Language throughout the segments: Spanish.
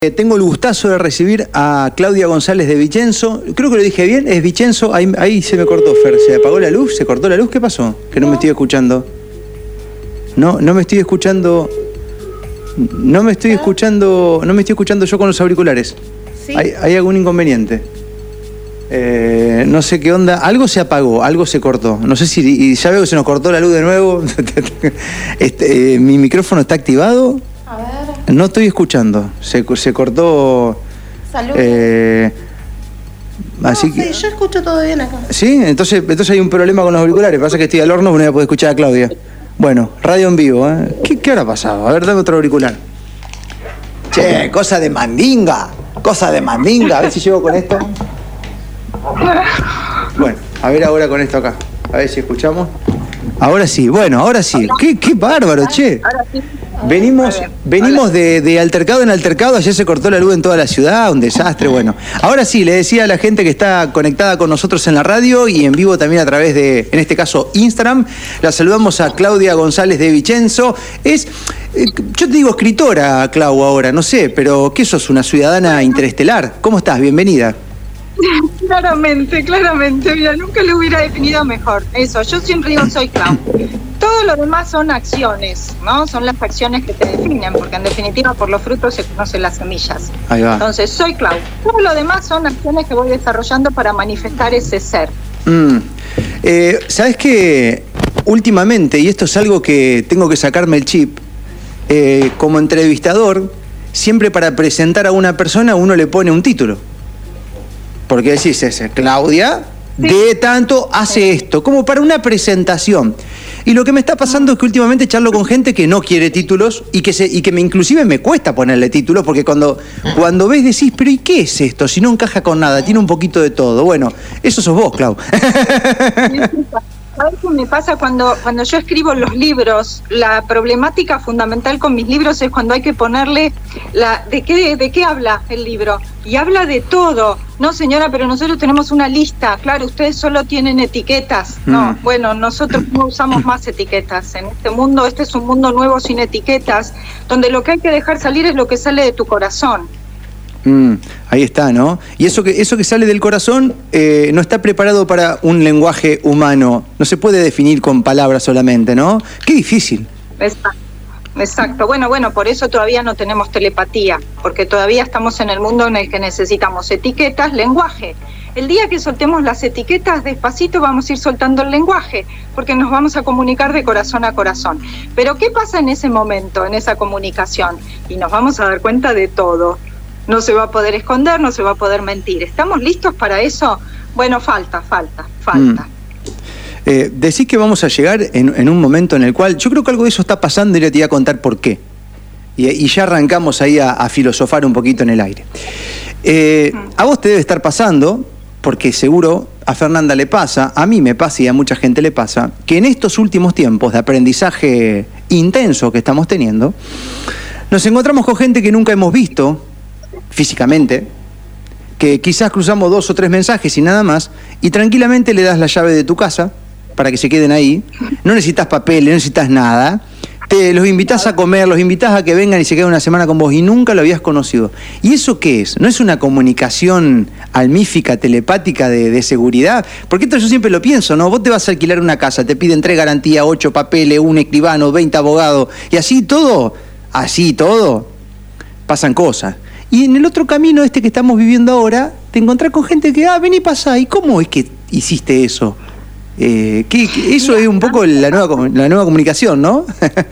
Eh, tengo el gustazo de recibir a Claudia González de Vicenzo. Creo que lo dije bien, es Vicenzo. Ahí, ahí se me cortó, Fer. ¿Se apagó la luz? ¿Se cortó la luz? ¿Qué pasó? Que no, me estoy escuchando. No, no me estoy escuchando. No me estoy escuchando. No me estoy escuchando yo con los auriculares. ¿Sí? ¿Hay, hay algún inconveniente? Eh, no sé qué onda. Algo se apagó, algo se cortó. No sé si. Y ya veo que se nos cortó la luz de nuevo. Este, eh, ¿Mi micrófono está activado? A ver, No estoy escuchando. Se, se cortó. salud. eh, así no, que. sí, yo escucho todo bien acá. ¿Sí? Entonces, entonces hay un problema con los auriculares. Pasa que estoy al horno, pero no voy a poder escuchar a Claudia. Bueno, radio en vivo, ¿eh? ¿Qué, qué habrá pasado? A ver, dame otro auricular. Che, cosa de mandinga. Cosa de mandinga. A ver si llego con esto. Bueno, a ver ahora con esto acá. A ver si escuchamos. Ahora sí, bueno, ahora sí. Qué, qué bárbaro, che. Ahora sí. Venimos, venimos de, de altercado en altercado, ayer se cortó la luz en toda la ciudad, un desastre, bueno. Ahora sí, le decía a la gente que está conectada con nosotros en la radio y en vivo también a través de, en este caso, Instagram, la saludamos a Claudia González de Vicenzo. Es, eh, yo te digo escritora, Clau, ahora, no sé, pero ¿qué sos? Una ciudadana interestelar. ¿Cómo estás? Bienvenida. Claramente, claramente. Mira, nunca lo hubiera definido mejor. Eso, yo siempre digo soy Clau. Todo lo demás son acciones, ¿no? Son las acciones que te definen, porque en definitiva por los frutos se conocen las semillas. Ahí va. Entonces, soy Clau. Todo lo demás son acciones que voy desarrollando para manifestar ese ser. Mm. Eh, ¿Sabes qué? Últimamente, y esto es algo que tengo que sacarme el chip, eh, como entrevistador, siempre para presentar a una persona uno le pone un título. Porque decís, ese, Claudia, de tanto hace esto, como para una presentación. Y lo que me está pasando es que últimamente charlo con gente que no quiere títulos y que, se, y que me, inclusive me cuesta ponerle títulos porque cuando, cuando ves decís, pero ¿y qué es esto? Si no encaja con nada, tiene un poquito de todo. Bueno, eso sos vos, Clau. ¿Sabes qué me pasa cuando, cuando yo escribo los libros? La problemática fundamental con mis libros es cuando hay que ponerle la, de qué de qué habla el libro. Y habla de todo. No, señora, pero nosotros tenemos una lista. Claro, ustedes solo tienen etiquetas. No, Mm. bueno, nosotros no usamos más etiquetas. En este mundo, este es un mundo nuevo sin etiquetas, donde lo que hay que dejar salir es lo que sale de tu corazón. Mm, ahí está, ¿no? Y eso que, eso que sale del corazón eh, no está preparado para un lenguaje humano. No se puede definir con palabras solamente, ¿no? Qué difícil. Exacto. Exacto. Bueno, bueno, por eso todavía no tenemos telepatía, porque todavía estamos en el mundo en el que necesitamos etiquetas, lenguaje. El día que soltemos las etiquetas, despacito vamos a ir soltando el lenguaje, porque nos vamos a comunicar de corazón a corazón. Pero ¿qué pasa en ese momento, en esa comunicación? Y nos vamos a dar cuenta de todo. No se va a poder esconder, no se va a poder mentir. ¿Estamos listos para eso? Bueno, falta, falta, falta. Eh, decís que vamos a llegar en, en un momento en el cual yo creo que algo de eso está pasando y le te voy a contar por qué. Y, y ya arrancamos ahí a, a filosofar un poquito en el aire. Eh, a vos te debe estar pasando, porque seguro a Fernanda le pasa, a mí me pasa y a mucha gente le pasa, que en estos últimos tiempos de aprendizaje intenso que estamos teniendo, nos encontramos con gente que nunca hemos visto físicamente, que quizás cruzamos dos o tres mensajes y nada más, y tranquilamente le das la llave de tu casa para que se queden ahí. No necesitas papeles, no necesitas nada. Te los invitas a comer, los invitas a que vengan y se queden una semana con vos y nunca lo habías conocido. ¿Y eso qué es? ¿No es una comunicación almífica, telepática de, seguridad? Porque esto yo siempre lo pienso, ¿no? Vos te vas a alquilar una casa, te piden tres garantías, ocho papeles, un escribano, 20 abogados, y así todo, así todo, pasan cosas. Y en el otro camino, este que estamos viviendo ahora, te encontrás con gente que, ah, ven y pasa, ¿y cómo es que hiciste eso? Eh, ¿qué- qué- eso es un poco la nueva, la nueva comunicación, ¿no?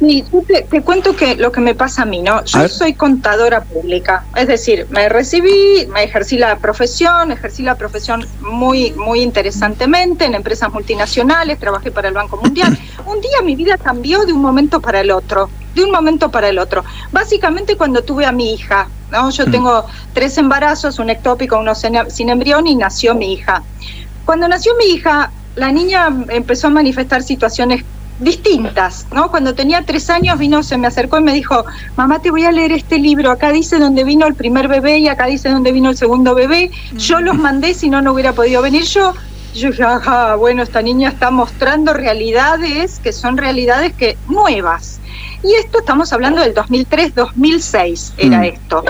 Sí, yo te, te cuento que lo que me pasa a mí, ¿no? Yo soy contadora pública, es decir, me recibí, me ejercí la profesión, ejercí la profesión muy, muy interesantemente en empresas multinacionales, trabajé para el Banco Mundial. Un día mi vida cambió de un momento para el otro, de un momento para el otro. Básicamente cuando tuve a mi hija, ¿no? Yo Mm. tengo tres embarazos, un ectópico, uno sin sin embrión y nació mi hija. Cuando nació mi hija, la niña empezó a manifestar situaciones distintas, ¿no? Cuando tenía tres años vino, se me acercó y me dijo, mamá, te voy a leer este libro, acá dice dónde vino el primer bebé y acá dice dónde vino el segundo bebé, yo los mandé, si no, no hubiera podido venir yo, yo dije, ajá, bueno, esta niña está mostrando realidades que son realidades que nuevas. Y esto estamos hablando del 2003-2006, era mm. esto.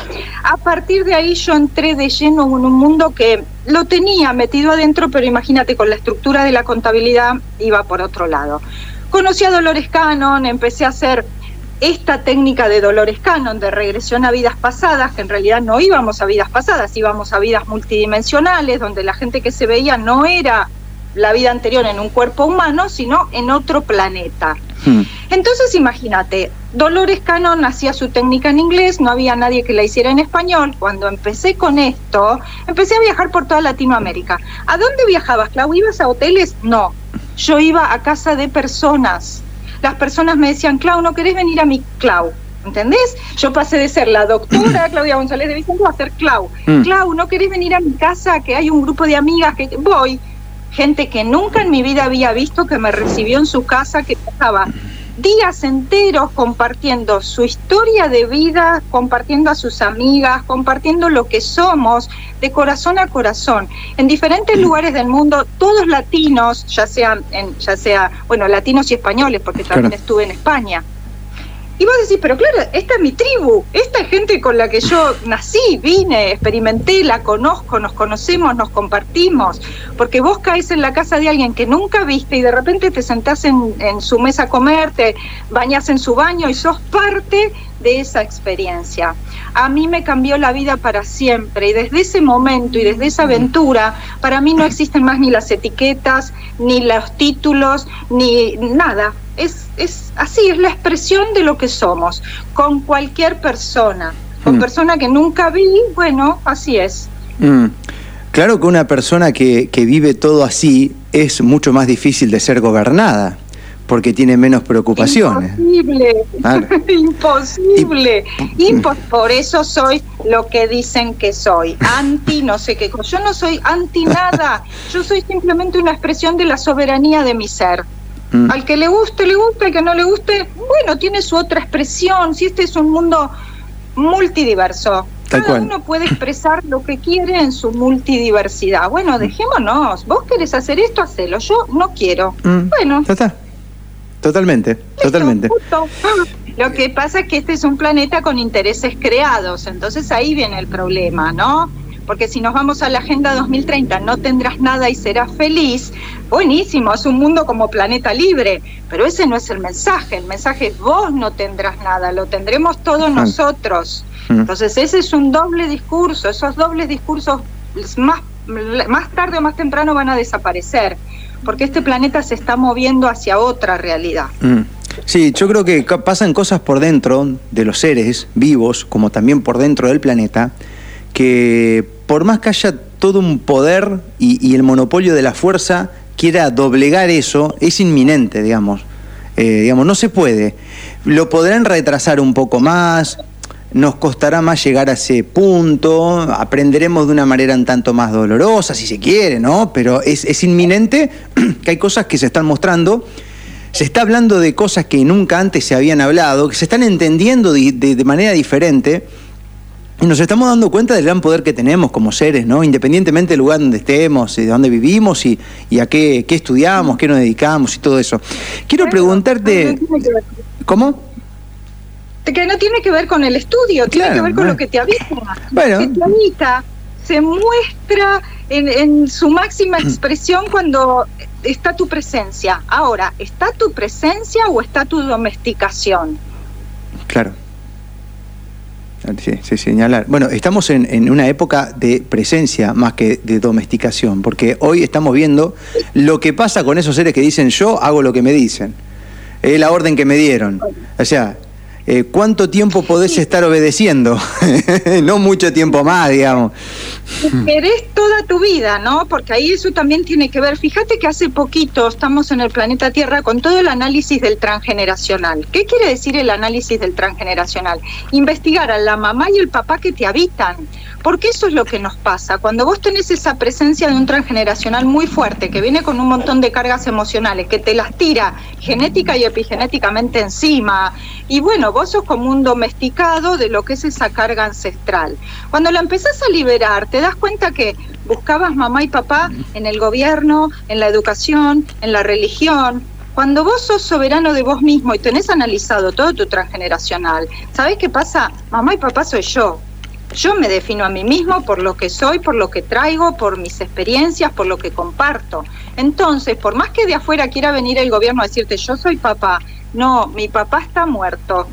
A partir de ahí yo entré de lleno en un mundo que lo tenía metido adentro, pero imagínate, con la estructura de la contabilidad iba por otro lado. Conocí a Dolores Cannon, empecé a hacer esta técnica de Dolores Cannon, de regresión a vidas pasadas, que en realidad no íbamos a vidas pasadas, íbamos a vidas multidimensionales, donde la gente que se veía no era la vida anterior en un cuerpo humano, sino en otro planeta. Hmm. Entonces imagínate, Dolores Cannon hacía su técnica en inglés, no había nadie que la hiciera en español. Cuando empecé con esto, empecé a viajar por toda Latinoamérica. ¿A dónde viajabas, Clau? ¿Ibas a hoteles? No, yo iba a casa de personas. Las personas me decían, Clau, ¿no querés venir a mi Clau? ¿Entendés? Yo pasé de ser la doctora Claudia González de Vicente a ser Clau. Hmm. Clau, ¿no querés venir a mi casa? Que hay un grupo de amigas que voy gente que nunca en mi vida había visto que me recibió en su casa, que pasaba días enteros compartiendo su historia de vida, compartiendo a sus amigas, compartiendo lo que somos de corazón a corazón. En diferentes lugares del mundo, todos latinos, ya sean, en, ya sea, bueno, latinos y españoles, porque también estuve en España. Y vos decís, pero claro, esta es mi tribu, esta es gente con la que yo nací, vine, experimenté, la conozco, nos conocemos, nos compartimos, porque vos caes en la casa de alguien que nunca viste y de repente te sentás en, en su mesa a comer, te bañas en su baño y sos parte de esa experiencia. A mí me cambió la vida para siempre y desde ese momento y desde esa aventura, para mí no existen más ni las etiquetas, ni los títulos, ni nada es, es así, es la expresión de lo que somos, con cualquier persona. Con mm. persona que nunca vi, bueno, así es. Mm. Claro que una persona que, que vive todo así es mucho más difícil de ser gobernada porque tiene menos preocupaciones. Imposible, imposible. Y por, eso soy lo que dicen que soy, anti no sé qué Yo no soy anti nada, yo soy simplemente una expresión de la soberanía de mi ser. Mm. Al que le guste, le guste, al que no le guste, bueno, tiene su otra expresión. Si este es un mundo multidiverso, cada uno puede expresar lo que quiere en su multidiversidad. Bueno, dejémonos. Vos querés hacer esto, hacelo. Yo no quiero. Mm. Bueno. está. Totalmente, totalmente. Lo que pasa es que este es un planeta con intereses creados, entonces ahí viene el problema, ¿no? Porque si nos vamos a la Agenda 2030 no tendrás nada y serás feliz, buenísimo, es un mundo como planeta libre, pero ese no es el mensaje, el mensaje es vos no tendrás nada, lo tendremos todos nosotros. Entonces ese es un doble discurso, esos dobles discursos más, más tarde o más temprano van a desaparecer, porque este planeta se está moviendo hacia otra realidad. Sí, yo creo que pasan cosas por dentro de los seres vivos, como también por dentro del planeta, que por más que haya todo un poder y, el monopolio de la fuerza quiera doblegar eso, es inminente, digamos. Eh, digamos, no se puede. Lo podrán retrasar un poco más, nos costará más llegar a ese punto, aprenderemos de una manera un tanto más dolorosa, si se quiere, ¿no? Pero es, inminente que hay cosas que se están mostrando. Se está hablando de cosas que nunca antes se habían hablado, que se están entendiendo de manera diferente nos estamos dando cuenta del gran poder que tenemos como seres, ¿no? Independientemente del lugar donde estemos, de dónde vivimos y, a qué, estudiamos, qué nos dedicamos y todo eso. Quiero preguntarte. ¿Cómo? Que no tiene que ver con el estudio, tiene que ver con lo que te avisa. Bueno. Que te habita, se muestra en, en su máxima expresión cuando está tu presencia. Ahora, ¿está tu presencia o está tu domesticación? Claro. Sí, señalar. Bueno, estamos en, una época de presencia más que de domesticación, porque hoy estamos viendo lo que pasa con esos seres que dicen yo hago lo que me dicen. Es la orden que me dieron. O sea, eh, ¿cuánto tiempo podés estar obedeciendo? no mucho tiempo más, digamos. Querés toda tu vida, ¿no? Porque ahí eso también tiene que ver. Fíjate que hace poquito estamos en el planeta Tierra con todo el análisis del transgeneracional. ¿Qué quiere decir el análisis del transgeneracional? Investigar a la mamá y el papá que te habitan. Porque eso es lo que nos pasa. Cuando vos tenés esa presencia de un transgeneracional muy fuerte, que viene con un montón de cargas emocionales, que te las tira genética y epigenéticamente encima, y bueno, vos sos como un domesticado de lo que es esa carga ancestral. Cuando la empezás a liberar, te das cuenta que buscabas mamá y papá en el gobierno, en la educación, en la religión. Cuando vos sos soberano de vos mismo y tenés analizado todo tu transgeneracional, ¿sabés qué pasa? Mamá y papá soy yo. Yo me defino a mí mismo por lo que soy, por lo que traigo, por mis experiencias, por lo que comparto. Entonces, por más que de afuera quiera venir el gobierno a decirte yo soy papá, no, mi papá está muerto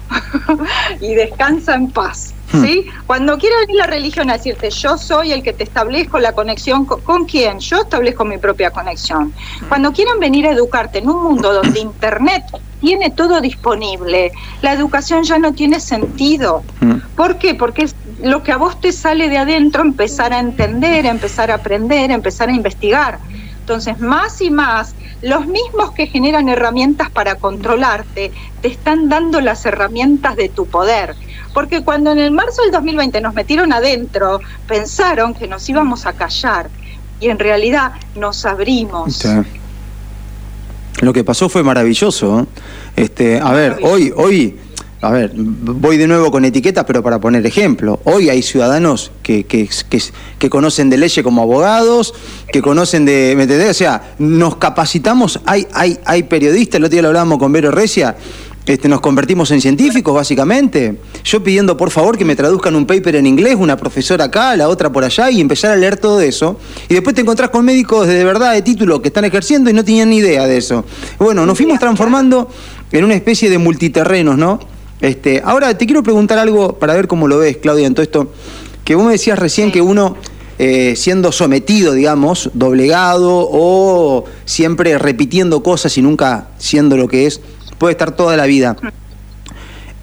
y descansa en paz. Hmm. ¿Sí? Cuando quiera venir la religión a decirte yo soy el que te establezco la conexión, ¿con, quién? Yo establezco mi propia conexión. Cuando quieran venir a educarte en un mundo donde Internet tiene todo disponible, la educación ya no tiene sentido. Hmm. ¿Por qué? Porque es lo que a vos te sale de adentro, empezar a entender, empezar a aprender, empezar a investigar. Entonces, más y más, los mismos que generan herramientas para controlarte, te están dando las herramientas de tu poder. Porque cuando en el marzo del 2020 nos metieron adentro, pensaron que nos íbamos a callar y en realidad nos abrimos. Lo que pasó fue maravilloso. ¿eh? Este, a ver, hoy, hoy a ver, voy de nuevo con etiquetas, pero para poner ejemplo. Hoy hay ciudadanos que, que, que, conocen de leyes como abogados, que conocen de. ¿Me entendés? O sea, nos capacitamos, hay, hay, hay periodistas, el otro día lo hablábamos con Vero Recia, este, nos convertimos en científicos, básicamente. Yo pidiendo, por favor, que me traduzcan un paper en inglés, una profesora acá, la otra por allá, y empezar a leer todo eso. Y después te encontrás con médicos de verdad, de título, que están ejerciendo y no tenían ni idea de eso. Bueno, nos fuimos transformando en una especie de multiterrenos, ¿no? Este, ahora te quiero preguntar algo para ver cómo lo ves, Claudia, en todo esto. Que vos me decías recién que uno, eh, siendo sometido, digamos, doblegado o siempre repitiendo cosas y nunca siendo lo que es, puede estar toda la vida.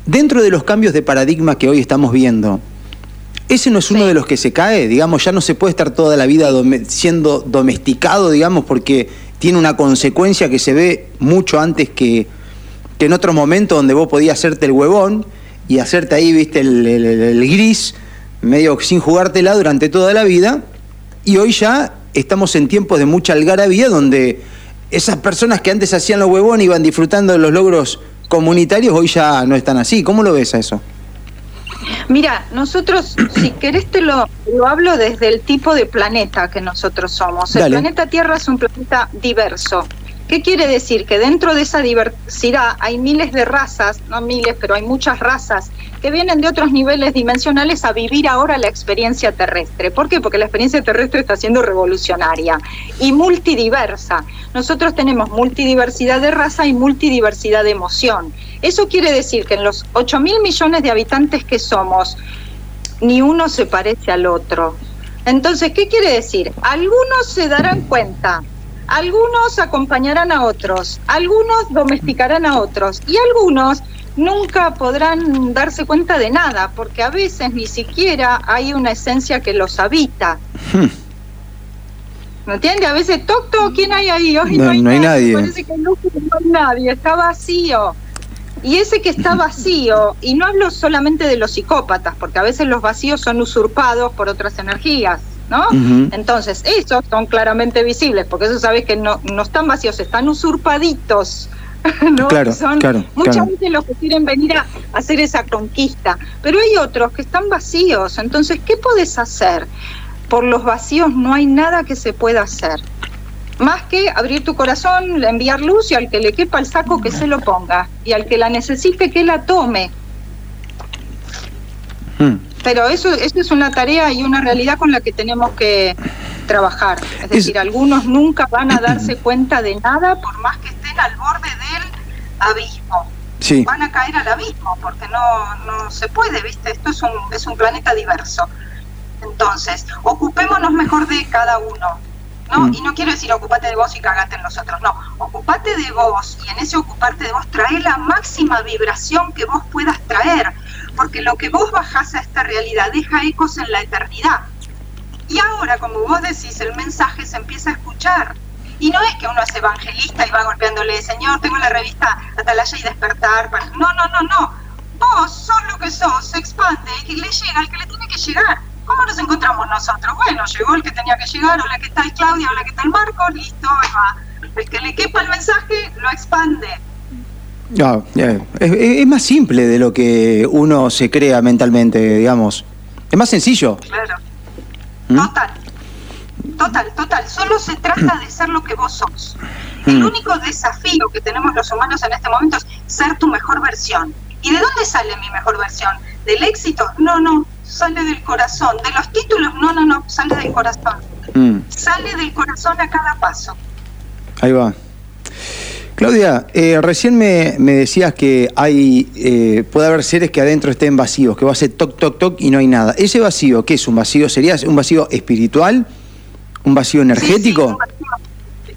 Dentro de los cambios de paradigma que hoy estamos viendo, ¿ese no es uno de los que se cae? Digamos, ya no se puede estar toda la vida siendo domesticado, digamos, porque tiene una consecuencia que se ve mucho antes que que en otro momento donde vos podías hacerte el huevón y hacerte ahí, viste, el, gris, medio sin jugártela durante toda la vida, y hoy ya estamos en tiempos de mucha algarabía donde esas personas que antes hacían los huevones iban disfrutando de los logros comunitarios, hoy ya no están así. ¿Cómo lo ves a eso? Mira, nosotros, si querés te lo, lo hablo desde el tipo de planeta que nosotros somos. El planeta Tierra es un planeta diverso. ¿Qué quiere decir? Que dentro de esa diversidad hay miles de razas, no miles, pero hay muchas razas que vienen de otros niveles dimensionales a vivir ahora la experiencia terrestre. ¿Por qué? Porque la experiencia terrestre está siendo revolucionaria y multidiversa. Nosotros tenemos multidiversidad de raza y multidiversidad de emoción. Eso quiere decir que en los 8 mil millones de habitantes que somos, ni uno se parece al otro. Entonces, ¿qué quiere decir? Algunos se darán cuenta algunos acompañarán a otros, algunos domesticarán a otros y algunos nunca podrán darse cuenta de nada, porque a veces ni siquiera hay una esencia que los habita. Hmm. ¿Me entiende? A veces, toc, toc, ¿quién hay ahí? Hoy no, hay, nadie. Parece que no, hay nadie, está vacío. Y ese que está vacío, y no hablo solamente de los psicópatas, porque a veces los vacíos son usurpados por otras energías. ¿No? Entonces, esos son claramente visibles, porque eso sabes que no, no están vacíos, están usurpaditos. ¿no? Claro, son claro, muchas veces los que quieren venir a hacer esa conquista, pero hay otros que están vacíos. Entonces, ¿qué puedes hacer? Por los vacíos no hay nada que se pueda hacer. Más que abrir tu corazón, enviar luz y al que le quepa el saco que se lo ponga. Y al que la necesite que la tome. Hmm pero eso, eso es una tarea y una realidad con la que tenemos que trabajar. Es decir, algunos nunca van a darse cuenta de nada por más que estén al borde del abismo. Van a caer al abismo porque no, no se puede, ¿viste? Esto es un, es un planeta diverso. Entonces, ocupémonos mejor de cada uno. ¿no? Mm. Y no quiero decir ocupate de vos y cagate en nosotros, no. Ocupate de vos y en ese ocuparte de vos trae la máxima vibración que vos puedas traer porque lo que vos bajás a esta realidad deja ecos en la eternidad. Y ahora, como vos decís, el mensaje se empieza a escuchar. Y no es que uno es evangelista y va golpeándole, Señor, tengo la revista Atalaya y Despertar. No, no, no, no. Vos sos lo que sos, se expande y le llega al que le tiene que llegar. ¿Cómo nos encontramos nosotros? Bueno, llegó el que tenía que llegar, hola, ¿qué tal Claudia? Hola, ¿qué tal Marco? Listo, ahí va. El que le quepa el mensaje lo expande Ah, es, más simple de lo que uno se crea mentalmente, digamos. Es más sencillo. Claro. ¿Mm? Total. total, total. Solo se trata de ser lo que vos sos. El mm. único desafío que tenemos los humanos en este momento es ser tu mejor versión. ¿Y de dónde sale mi mejor versión? ¿Del éxito? No, no, sale del corazón. ¿De los títulos? No, no, no, sale del corazón. Mm. Sale del corazón a cada paso. Ahí va. Claudia, eh, recién me, decías que hay eh, puede haber seres que adentro estén vacíos, que va a ser toc, toc, toc y no hay nada. ¿Ese vacío qué es un vacío? ¿Sería un vacío espiritual? ¿Un vacío energético?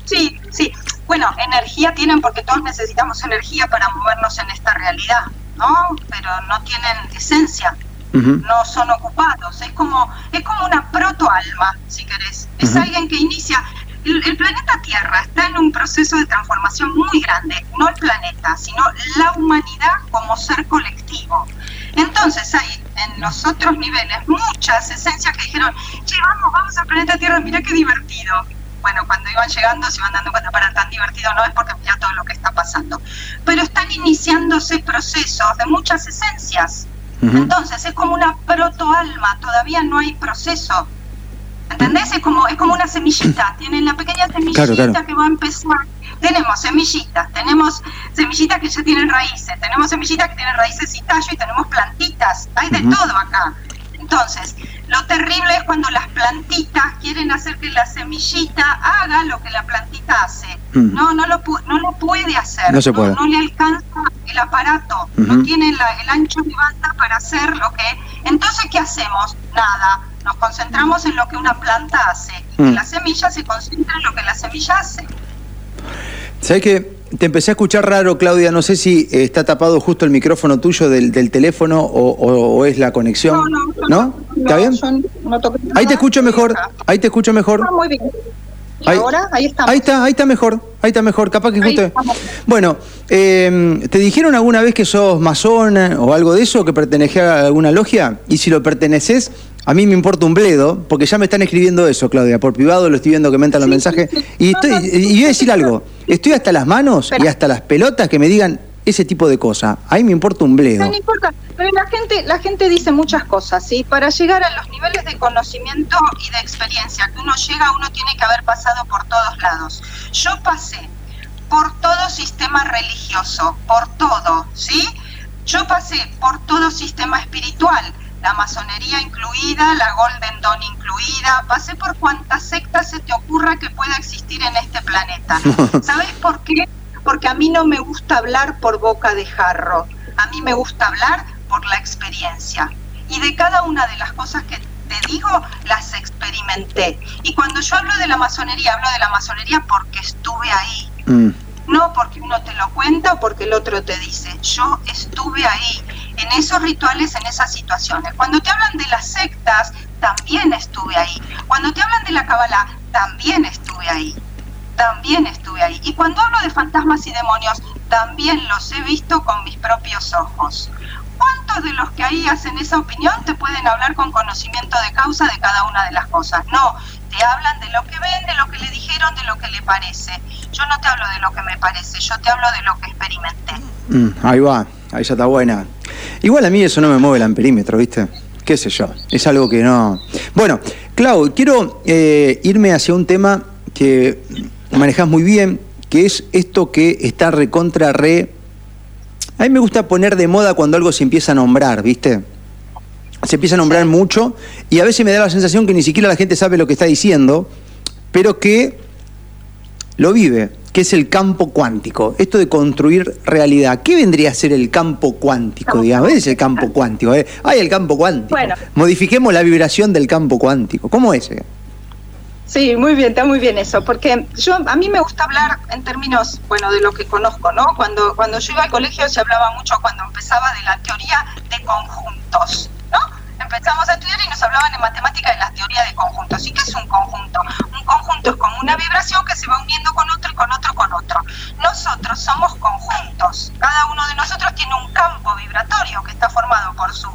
Sí, sí, Bueno, energía tienen porque todos necesitamos energía para movernos en esta realidad, ¿no? Pero no tienen esencia. no son ocupados, es como, es como una protoalma, si querés. Es alguien que inicia, el, planeta Tierra está en un proceso de transformación muy grande, no el planeta, sino la humanidad como ser colectivo. Entonces hay en los otros niveles muchas esencias que dijeron, che, vamos, vamos al planeta Tierra, mira qué divertido. Bueno, cuando iban llegando se iban dando cuenta para tan divertido no es porque mira todo lo que está pasando. Pero están iniciándose procesos de muchas esencias. Entonces es como una protoalma, todavía no hay proceso ¿Entendés? Es como, es como una semillita. Tienen la pequeña semillita que va a empezar. Tenemos semillitas, tenemos semillitas que ya tienen raíces, tenemos semillitas que tienen raíces y tallo y tenemos plantitas. Hay de todo acá. Entonces, lo terrible es cuando las plantitas quieren hacer que la semillita haga lo que la plantita hace. Mm. No, no lo, no lo puede hacer. No, se puede. no, le alcanza el aparato. No tiene el ancho de banda para hacer lo que... Entonces, ¿qué hacemos? Nada nos concentramos en lo que una planta hace y mm. la semilla se concentra en lo que la semilla hace. ¿Sabes qué? Te empecé a escuchar raro, Claudia. No sé si eh, está tapado justo el micrófono tuyo del, teléfono o, es la conexión. No, no, no. ¿Está bien? ahí te escucho mejor. Ahí te escucho mejor. muy bien. ¿Y ahí, ahora? Ahí estamos. Ahí está, ahí está mejor. Ahí está mejor. Capaz que justo. Bueno, em, ¿te dijeron alguna vez que sos masona o algo de eso, que pertenecés a alguna logia? Y si lo perteneces, a mí me importa un bledo, porque ya me están escribiendo eso, Claudia. Por privado lo estoy viendo que me entran los mensajes. Y, estoy, y voy a decir algo. Estoy hasta las manos y hasta las pelotas que me digan ese tipo de cosas. Ahí me importa un bledo. No, importa. Pero la gente, la gente dice muchas cosas, ¿sí? Para llegar a los niveles de conocimiento y de experiencia que uno llega, uno tiene que haber pasado por todos lados. Yo pasé por todo sistema religioso, por todo, ¿sí? Yo pasé por todo sistema espiritual la masonería incluida, la Golden Dawn incluida, pasé por cuantas sectas se te ocurra que pueda existir en este planeta. ¿Sabes por qué? Porque a mí no me gusta hablar por boca de jarro, a mí me gusta hablar por la experiencia. Y de cada una de las cosas que te digo, las experimenté. Y cuando yo hablo de la masonería, hablo de la masonería porque estuve ahí. Mm. No porque uno te lo cuenta o porque el otro te dice. Yo estuve ahí en esos rituales, en esas situaciones. Cuando te hablan de las sectas, también estuve ahí. Cuando te hablan de la Kabbalah, también estuve ahí. También estuve ahí. Y cuando hablo de fantasmas y demonios, también los he visto con mis propios ojos. ¿Cuántos de los que ahí hacen esa opinión te pueden hablar con conocimiento de causa de cada una de las cosas? No, te hablan de lo que ven, de lo que le dijeron, de lo que le parece. Yo no te hablo de lo que me parece, yo te hablo de lo que experimenté. Mm, ahí va, ahí ya está buena. Igual a mí eso no me mueve el amperímetro, ¿viste? ¿Qué sé yo? Es algo que no. Bueno, Clau, quiero eh, irme hacia un tema que manejas muy bien, que es esto que está recontra re. A mí me gusta poner de moda cuando algo se empieza a nombrar, ¿viste? Se empieza a nombrar mucho y a veces me da la sensación que ni siquiera la gente sabe lo que está diciendo, pero que lo vive que es el campo cuántico, esto de construir realidad. ¿Qué vendría a ser el campo cuántico, digamos? ¿Qué es el campo cuántico? ¿eh? Hay el campo cuántico. Modifiquemos la vibración del campo cuántico. ¿Cómo es? Sí, muy bien, está muy bien eso, porque yo a mí me gusta hablar en términos, bueno, de lo que conozco, ¿no? Cuando cuando yo iba al colegio se hablaba mucho cuando empezaba de la teoría de conjuntos, ¿no? Empezamos a estudiar y nos hablaban en matemática de la teoría de conjuntos. ¿Y qué es un conjunto? Un conjunto es como una vibración que se va uniendo con otro y con otro con otro. Nosotros somos conjuntos. Cada uno de nosotros tiene un campo vibratorio que está formado por su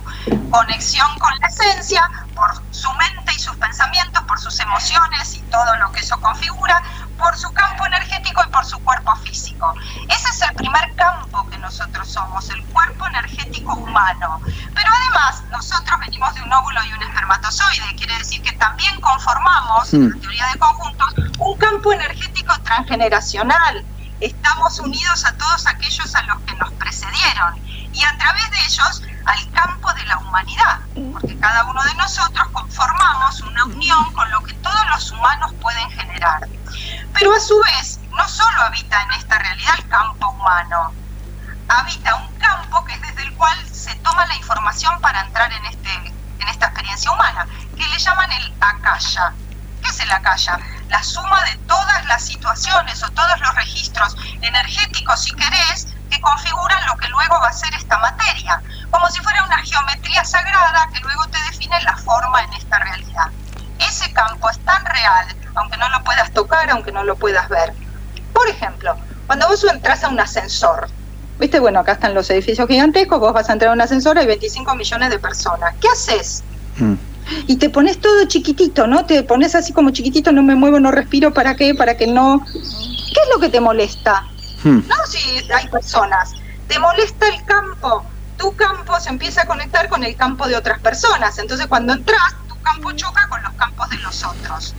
conexión con la esencia, por su mente y sus pensamientos, por sus emociones y todo lo que eso configura, por su campo energético y por su cuerpo físico. Ese es el primer campo que nosotros somos, el cuerpo energético humano. Pero además nosotros venimos de un óvulo y un espermatozoide, quiere decir que también conformamos, en la teoría de conjuntos, un campo energético transgeneracional. Estamos unidos a todos aquellos a los que nos precedieron y a través de ellos al campo de la humanidad, porque cada uno de nosotros conformamos una unión con lo que todos los humanos pueden generar. Pero a su vez, no solo habita en esta realidad el campo humano, habita un campo que es desde el cual se toma la información para entrar en, este, en esta experiencia humana, que le llaman el akasha. ¿Qué es el akasha? La suma de todas las situaciones o todos los registros energéticos, si querés, que configuran lo que luego va a ser esta materia, como si fuera una geometría sagrada que luego te define la forma en esta realidad. Ese campo es tan real, aunque no lo puedas tocar, aunque no lo puedas ver. Por ejemplo, cuando vos entras a un ascensor, viste, bueno, acá están los edificios gigantescos, vos vas a entrar a un ascensor, hay 25 millones de personas. ¿Qué haces? Mm. Y te pones todo chiquitito, ¿no? Te pones así como chiquitito, no me muevo, no respiro, ¿para qué? Para que no... ¿Qué es lo que te molesta? Hmm. No si hay personas. Te molesta el campo. Tu campo se empieza a conectar con el campo de otras personas. Entonces cuando entras, tu campo choca con los campos de los otros.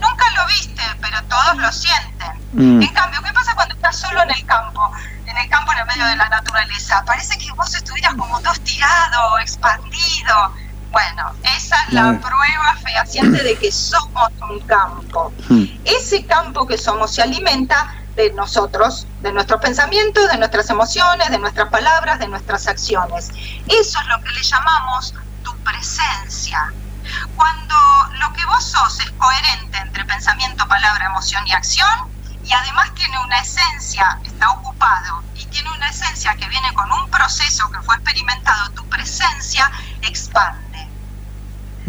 Nunca lo viste, pero todos lo sienten. Hmm. En cambio, ¿qué pasa cuando estás solo en el campo? En el campo en el medio de la naturaleza. Parece que vos estuvieras como dos tirado, expandido. Bueno, esa es la prueba fehaciente de que somos un campo. Hmm. Ese campo que somos se alimenta de nosotros, de nuestros pensamientos, de nuestras emociones, de nuestras palabras, de nuestras acciones. Eso es lo que le llamamos tu presencia. Cuando lo que vos sos es coherente entre pensamiento, palabra, emoción y acción, y además tiene una esencia, está ocupado, y tiene una esencia que viene con un proceso que fue experimentado, tu presencia expande.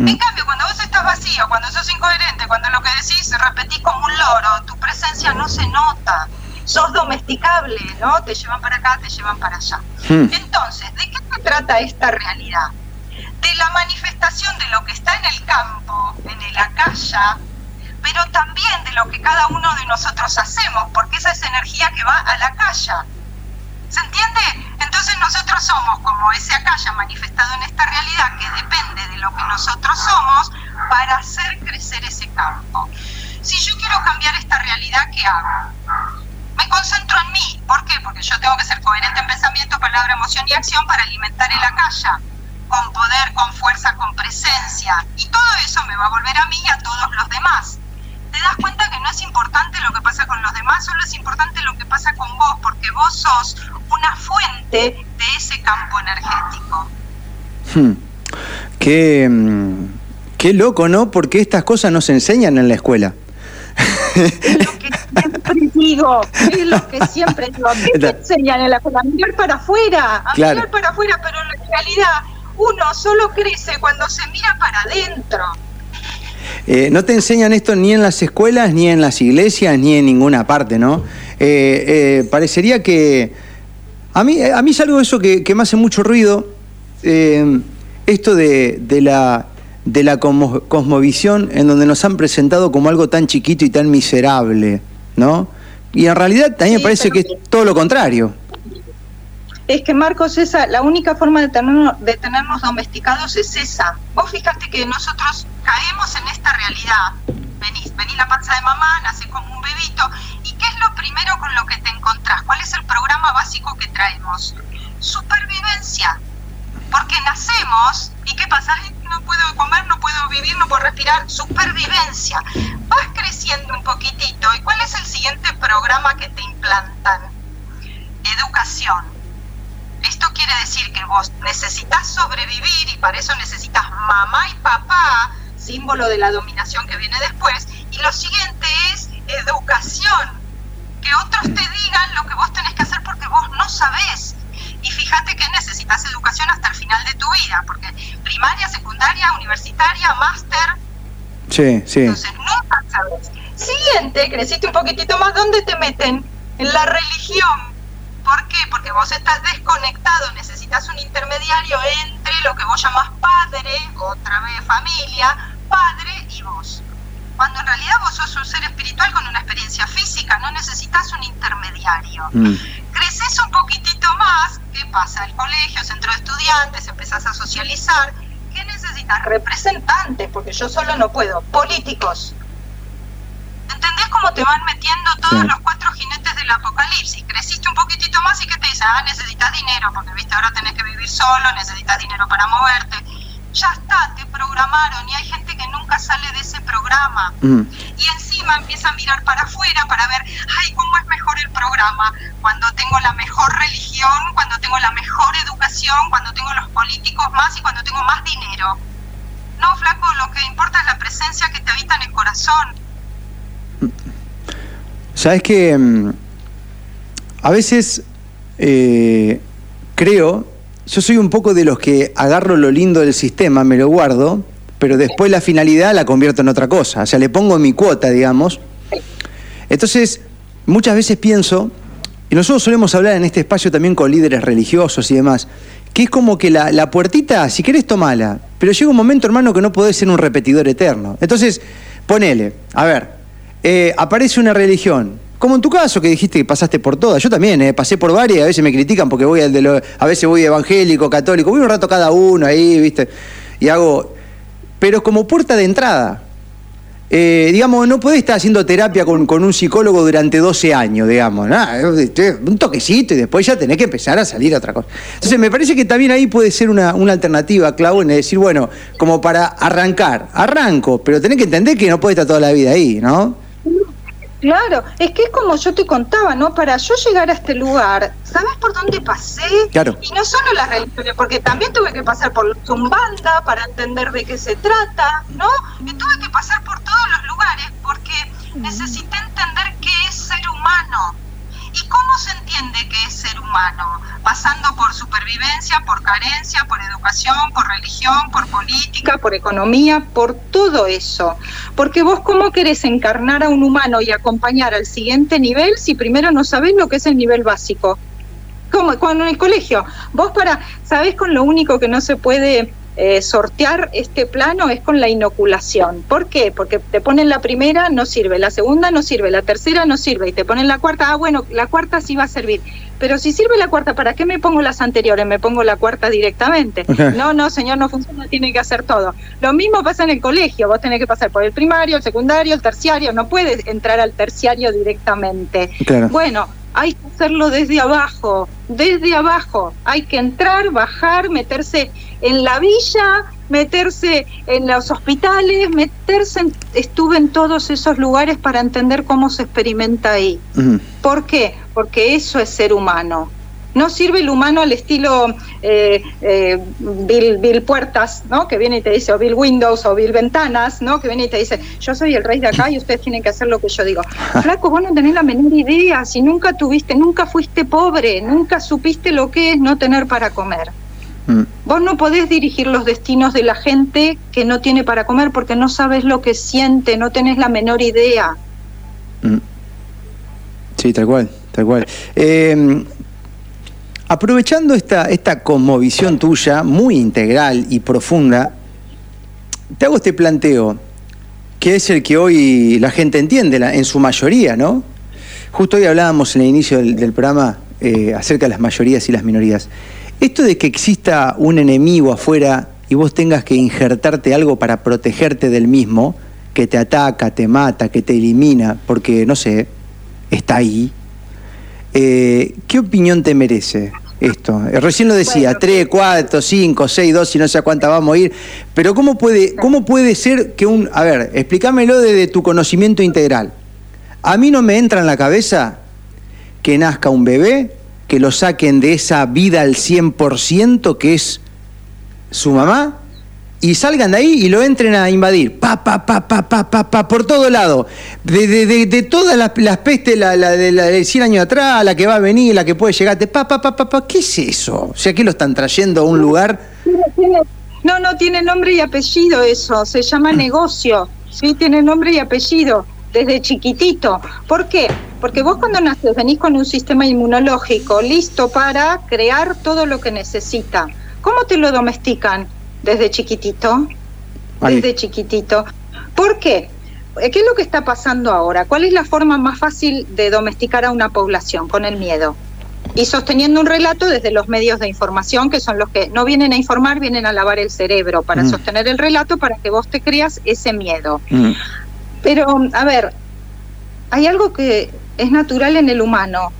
Mm. En cambio, cuando vos estás vacío, cuando sos incoherente, cuando lo que decís repetís como un loro, tu presencia no se nota. Sos domesticable, ¿no? Te llevan para acá, te llevan para allá. Mm. Entonces, ¿de qué se trata esta realidad? De la manifestación de lo que está en el campo, en la calle, pero también de lo que cada uno de nosotros hacemos, porque esa es energía que va a la calle. ¿Se entiende? Entonces nosotros somos como ese acaya manifestado en esta realidad que depende de lo que nosotros somos para hacer crecer ese campo. Si yo quiero cambiar esta realidad, ¿qué hago? Me concentro en mí. ¿Por qué? Porque yo tengo que ser coherente en pensamiento, palabra, emoción y acción para alimentar el acaya con poder, con fuerza, con presencia. Y todo eso me va a volver a mí y a todos los demás te das cuenta que no es importante lo que pasa con los demás, solo es importante lo que pasa con vos, porque vos sos una fuente de ese campo energético. Hmm. Qué, mm, qué loco, ¿no? Porque estas cosas no se enseñan en la escuela. Es lo que siempre digo, es lo que siempre digo. ¿Qué te enseñan en la escuela? mirar para afuera, a mirar para afuera, pero en realidad uno solo crece cuando se mira para adentro. Eh, no te enseñan esto ni en las escuelas, ni en las iglesias, ni en ninguna parte, ¿no? Eh, eh, parecería que... A mí, a mí es algo de eso que, me hace mucho ruido, esto de, la, de la cosmovisión en donde nos han presentado como algo tan chiquito y tan miserable, ¿no? Y en realidad también me parece que es todo lo contrario es que Marcos, esa, la única forma de tenernos, de tenernos domesticados es esa. Vos fíjate que nosotros caemos en esta realidad. Venís, venís la panza de mamá, nace como un bebito. ¿Y qué es lo primero con lo que te encontrás? ¿Cuál es el programa básico que traemos? Supervivencia. Porque nacemos y ¿qué pasa? No puedo comer, no puedo vivir, no puedo respirar. Supervivencia. Vas creciendo un poquitito. ¿Y cuál es el siguiente programa que te implantan? Educación esto quiere decir que vos necesitas sobrevivir y para eso necesitas mamá y papá, símbolo de la dominación que viene después. Y lo siguiente es educación, que otros te digan lo que vos tenés que hacer porque vos no sabés. Y fíjate que necesitas educación hasta el final de tu vida, porque primaria, secundaria, universitaria, máster. Sí, sí. Entonces nunca sabes. Siguiente, creciste un poquitito más, ¿dónde te meten? En la religión ¿Por qué? Porque vos estás desconectado, necesitas un intermediario entre lo que vos llamás padre, otra vez familia, padre y vos. Cuando en realidad vos sos un ser espiritual con una experiencia física, no necesitas un intermediario. Mm. Creces un poquitito más, ¿qué pasa? El colegio, centro de estudiantes, empezás a socializar. ¿Qué necesitas? Representantes, porque yo solo no puedo. Políticos. ¿Entendés cómo te van metiendo todos los cuatro jinetes del apocalipsis? Creciste un poquitito más y ¿qué te dicen? Ah, necesitas dinero, porque viste, ahora tenés que vivir solo, necesitas dinero para moverte ya está, te programaron y hay programa. Mm. Y encima empieza a mirar para afuera para ver, ay, ¿cómo es mejor el programa? Cuando tengo la mejor religión, cuando tengo la mejor educación, cuando tengo los políticos más y cuando tengo más dinero. No, flaco, lo que importa es la presencia que te habita en el corazón. Sabes que mm, a veces eh, creo yo soy un poco de los que agarro lo lindo del sistema, me lo guardo, pero después la finalidad la convierto en otra cosa. O sea, le pongo mi cuota, digamos. Entonces, muchas veces pienso, y nosotros solemos hablar en este espacio también con líderes religiosos y demás, que es como que la, puertita, si querés, tomala, pero llega un momento, hermano, que no podés ser un repetidor eterno. Entonces, ponele, a ver, eh, aparece una religión, como en tu caso, que dijiste que pasaste por todas. Yo también, eh, pasé por varias, a veces me critican porque voy al de lo, a veces voy evangélico, católico, voy un rato cada uno ahí, ¿viste? Y hago. Pero como puerta de entrada. Eh, digamos, no podés estar haciendo terapia con, un psicólogo durante 12 años, digamos, un toquecito y después ya tenés que empezar a salir a otra cosa. Entonces, me parece que también ahí puede ser una, una alternativa, Clau, en decir, bueno, como para arrancar, arranco, pero tenés que entender que no puede estar toda la vida ahí, ¿no? Claro, es que es como yo te contaba, ¿no? Para yo llegar a este lugar, ¿sabes por dónde pasé? Claro. Y no solo las religiones, porque también tuve que pasar por Zumbanda para entender de qué se trata, ¿no? Y tuve que pasar por todos los lugares porque necesité entender qué es ser humano. ¿Y cómo se entiende qué es ser humano? Pasando por supervivencia, por carencia, por educación, por religión, por política, por economía, por todo eso. Porque vos cómo querés encarnar a un humano y acompañar al siguiente nivel si primero no sabés lo que es el nivel básico. Como cuando en el colegio, vos para, sabés con lo único que no se puede eh, sortear este plano es con la inoculación. ¿Por qué? Porque te ponen la primera, no sirve, la segunda no sirve, la tercera no sirve, y te ponen la cuarta, ah, bueno, la cuarta sí va a servir. Pero si sirve la cuarta, ¿para qué me pongo las anteriores? Me pongo la cuarta directamente. No, no, señor, no funciona, tiene que hacer todo. Lo mismo pasa en el colegio, vos tenés que pasar por el primario, el secundario, el terciario, no puedes entrar al terciario directamente. Bueno, hay que hacerlo desde abajo, desde abajo. Hay que entrar, bajar, meterse en la villa, meterse en los hospitales, meterse, estuve en todos esos lugares para entender cómo se experimenta ahí. ¿Por qué? Porque eso es ser humano. No sirve el humano al estilo eh, eh, Bill, Puertas, ¿no? Que viene y te dice, o Bill Windows, o Bill Ventanas, ¿no? Que viene y te dice, yo soy el rey de acá y ustedes tienen que hacer lo que yo digo. Flaco, vos no tenés la menor idea, si nunca tuviste, nunca fuiste pobre, nunca supiste lo que es no tener para comer. Mm. Vos no podés dirigir los destinos de la gente que no tiene para comer porque no sabes lo que siente, no tenés la menor idea. Mm. Sí, tal cual, tal cual. Eh, Aprovechando esta, esta cosmovisión tuya, muy integral y profunda, te hago este planteo, que es el que hoy la gente entiende, en su mayoría, ¿no? Justo hoy hablábamos en el inicio del, programa eh, acerca de las mayorías y las minorías. Esto de que exista un enemigo afuera y vos tengas que injertarte algo para protegerte del mismo, que te ataca, te mata, que te elimina, porque, no sé, está ahí, eh, ¿qué opinión te merece? Esto. Eh, recién lo decía, tres, cuatro, cinco, seis, dos, y no sé a cuánta vamos a ir. Pero ¿cómo puede, ¿cómo puede ser que un... A ver, explícamelo desde tu conocimiento integral. A mí no me entra en la cabeza que nazca un bebé, que lo saquen de esa vida al 100% que es su mamá, y salgan de ahí y lo entren a invadir. Pa, pa, pa, pa, pa, pa, pa por todo lado. De, de, de, todas las, pestes, la, la, de, la de 100 años atrás, la que va a venir, la que puede llegar. Pa, pa, pa, pa, pa. ¿Qué es eso? O sea, ¿qué lo están trayendo a un lugar? No, no tiene nombre y apellido eso. Se llama negocio. Sí, tiene nombre y apellido. Desde chiquitito. ¿Por qué? Porque vos cuando naces venís con un sistema inmunológico listo para crear todo lo que necesita. ¿Cómo te lo domestican? Desde chiquitito, desde chiquitito. ¿Por qué? ¿Qué es lo que está pasando ahora? ¿Cuál es la forma más fácil de domesticar a una población? Con el miedo. y sosteniendo un relato desde los medios de información, que son los que no vienen a informar, vienen a lavar el cerebro para mm. sostener el relato para que vos te creas ese miedo. Mm. Pero, a ver, hay algo que es natural en el humano.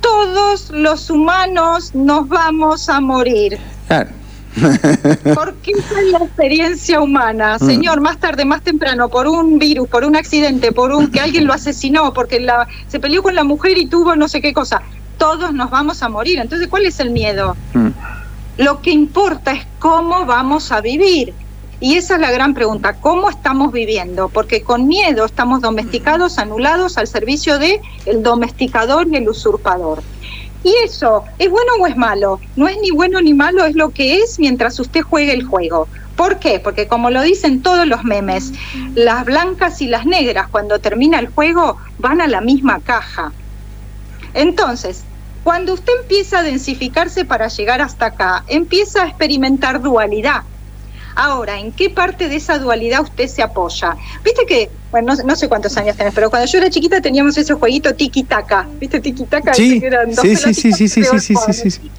Todos los humanos nos vamos a morir. Claro. Porque esa es la experiencia humana. Mm. Señor, más tarde, más temprano, por un virus, por un accidente, por un que alguien lo asesinó, porque la, se peleó con la mujer y tuvo no sé qué cosa. Todos nos vamos a morir. Entonces, ¿cuál es el miedo? Mm. Lo que importa es cómo vamos a vivir. Y esa es la gran pregunta, ¿cómo estamos viviendo? Porque con miedo estamos domesticados, anulados al servicio de el domesticador y el usurpador. Y eso, ¿es bueno o es malo? No es ni bueno ni malo, es lo que es mientras usted juegue el juego. ¿Por qué? Porque como lo dicen todos los memes, las blancas y las negras cuando termina el juego van a la misma caja. Entonces, cuando usted empieza a densificarse para llegar hasta acá, empieza a experimentar dualidad. Ahora, ¿en qué parte de esa dualidad usted se apoya? Viste que, bueno, no, sé cuántos años tenés, pero cuando yo era chiquita teníamos ese jueguito tiki-taka. ¿Viste tiki-taka? Sí, sí, sí, sí, sí, sí, sí, sí, sí,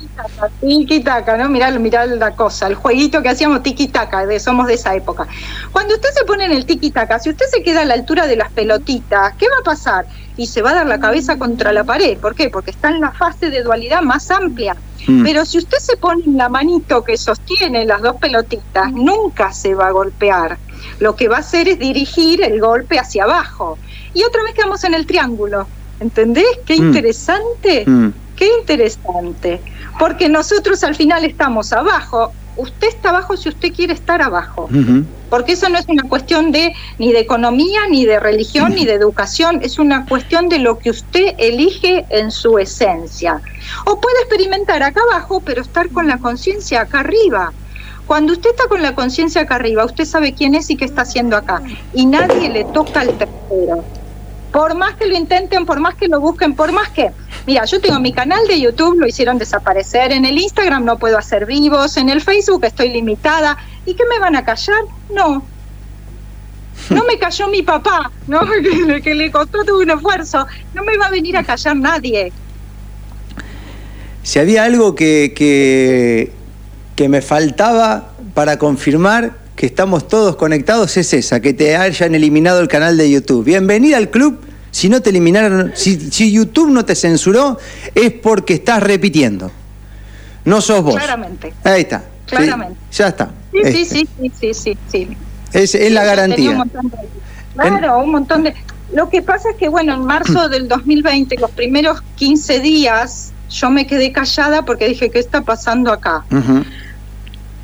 Tiki-taka, ¿no? Mirá, mirá la cosa, el jueguito que hacíamos tiki-taka, de, somos de esa época. Cuando usted se pone en el tiki-taka, si usted se queda a la altura de las pelotitas, ¿qué va a pasar? Y se va a dar la cabeza contra la pared. ¿Por qué? Porque está en la fase de dualidad más amplia. Mm. Pero si usted se pone en la manito que sostiene las dos pelotitas, nunca se va a golpear. Lo que va a hacer es dirigir el golpe hacia abajo. Y otra vez quedamos en el triángulo. ¿Entendés? Qué mm. interesante. Mm. Qué interesante. Porque nosotros al final estamos abajo usted está abajo si usted quiere estar abajo. Porque eso no es una cuestión de ni de economía, ni de religión, ni de educación, es una cuestión de lo que usted elige en su esencia. O puede experimentar acá abajo, pero estar con la conciencia acá arriba. Cuando usted está con la conciencia acá arriba, usted sabe quién es y qué está haciendo acá. Y nadie le toca al tercero. Por más que lo intenten, por más que lo busquen, por más que... Mira, yo tengo mi canal de YouTube, lo hicieron desaparecer, en el Instagram no puedo hacer vivos, en el Facebook estoy limitada. ¿Y qué me van a callar? No. No me cayó mi papá, ¿no? que, le costó todo un esfuerzo. No me va a venir a callar nadie. Si había algo que, que, que me faltaba para confirmar que estamos todos conectados es esa, que te hayan eliminado el canal de YouTube. Bienvenida al club. Si no te eliminaron, si, YouTube no te censuró, es porque estás repitiendo. No sos vos. Claramente. Ahí está. Claramente. ya está. Sí, sí, sí, sí, sí, sí, Es, es la garantía. claro, un montón de... Lo que pasa es que, bueno, en marzo del 2020, los primeros 15 días, yo me quedé callada porque dije, ¿qué está pasando acá?